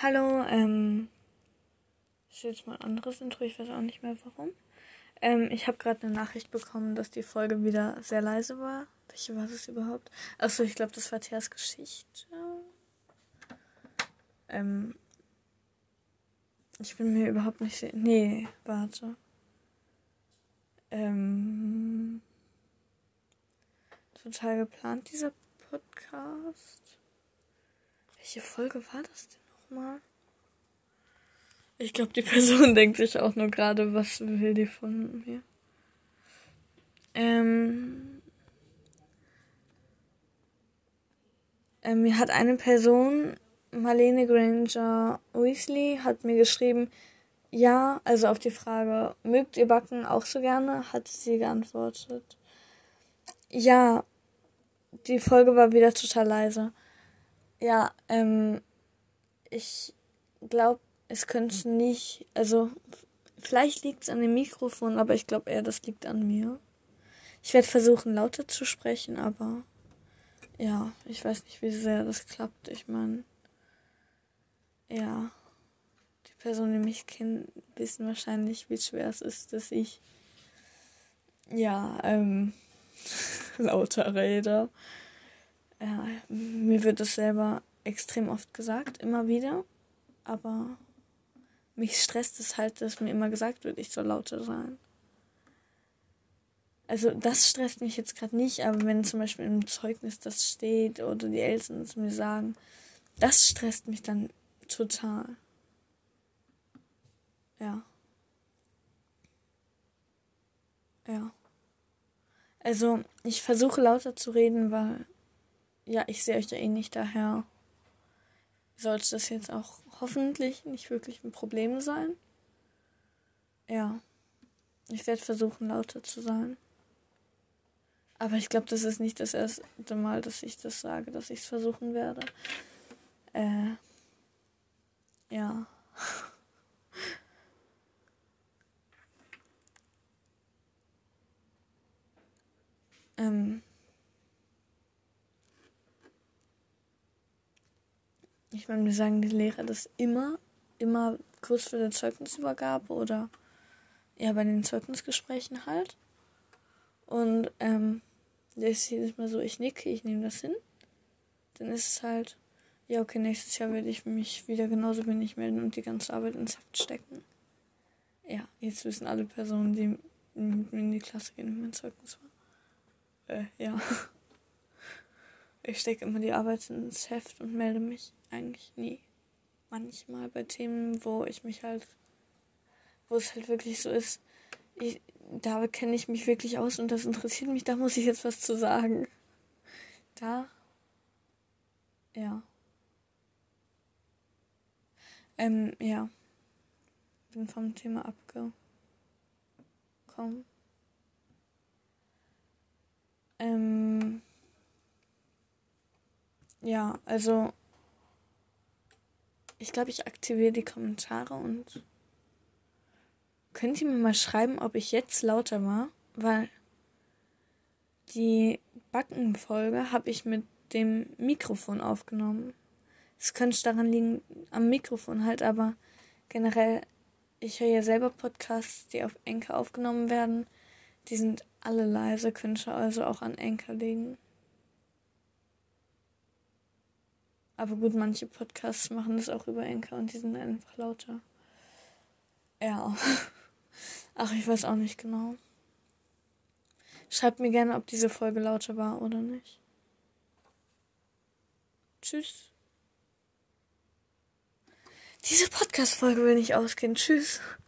Hallo, ähm, ist jetzt mal ein anderes Intro, ich weiß auch nicht mehr warum. Ähm, ich habe gerade eine Nachricht bekommen, dass die Folge wieder sehr leise war. Welche war das überhaupt? Achso, ich glaube, das war Theas Geschichte. Ähm, ich bin mir überhaupt nicht sicher. Nee, warte. Ähm, total geplant, dieser Podcast. Welche Folge war das denn nochmal? Ich glaube, die Person denkt sich auch nur gerade, was will die von mir? Ähm, äh, mir hat eine Person, Marlene Granger Weasley, hat mir geschrieben, ja, also auf die Frage, mögt ihr Backen auch so gerne, hat sie geantwortet. Ja, die Folge war wieder total leise. Ja, ähm, ich glaube, es könnte nicht, also vielleicht liegt es an dem Mikrofon, aber ich glaube eher, das liegt an mir. Ich werde versuchen, lauter zu sprechen, aber ja, ich weiß nicht, wie sehr das klappt. Ich meine, ja, die Personen, die mich kennen, wissen wahrscheinlich, wie schwer es ist, dass ich ja, ähm, lauter rede. Ja, mir wird das selber extrem oft gesagt, immer wieder. Aber mich stresst es halt, dass mir immer gesagt wird, ich soll lauter sein. Also das stresst mich jetzt gerade nicht, aber wenn zum Beispiel im Zeugnis das steht oder die Eltern es mir sagen, das stresst mich dann total. Ja. Ja. Also ich versuche lauter zu reden, weil ja, ich sehe euch ja eh nicht, daher sollte das jetzt auch hoffentlich nicht wirklich ein Problem sein. Ja, ich werde versuchen, lauter zu sein. Aber ich glaube, das ist nicht das erste Mal, dass ich das sage, dass ich es versuchen werde. Äh, ja. ähm. Ich meine, wir sagen die Lehrer das immer, immer kurz vor der Zeugnisübergabe oder ja, bei den Zeugnisgesprächen halt. Und ähm, der ist jedes Mal so, ich nicke, ich nehme das hin. Dann ist es halt, ja, okay, nächstes Jahr werde ich mich wieder genauso wenig melden und die ganze Arbeit ins Haft stecken. Ja, jetzt wissen alle Personen, die mit mir in die Klasse gehen, wie mein Zeugnis war. Äh, ja. Ich stecke immer die Arbeit ins Heft und melde mich eigentlich nie. Manchmal bei Themen, wo ich mich halt, wo es halt wirklich so ist, ich, da kenne ich mich wirklich aus und das interessiert mich, da muss ich jetzt was zu sagen. Da, ja. Ähm, ja. Bin vom Thema abgekommen. Ähm, ja, also ich glaube, ich aktiviere die Kommentare und könnt ihr mir mal schreiben, ob ich jetzt lauter war, weil die Backenfolge habe ich mit dem Mikrofon aufgenommen. Es könnte daran liegen, am Mikrofon halt, aber generell, ich höre ja selber Podcasts, die auf Enker aufgenommen werden. Die sind alle leise, könnte also auch an Enker liegen. Aber gut, manche Podcasts machen das auch über Enker und die sind einfach lauter. Ja. Ach, ich weiß auch nicht genau. Schreibt mir gerne, ob diese Folge lauter war oder nicht. Tschüss. Diese Podcast-Folge will nicht ausgehen. Tschüss.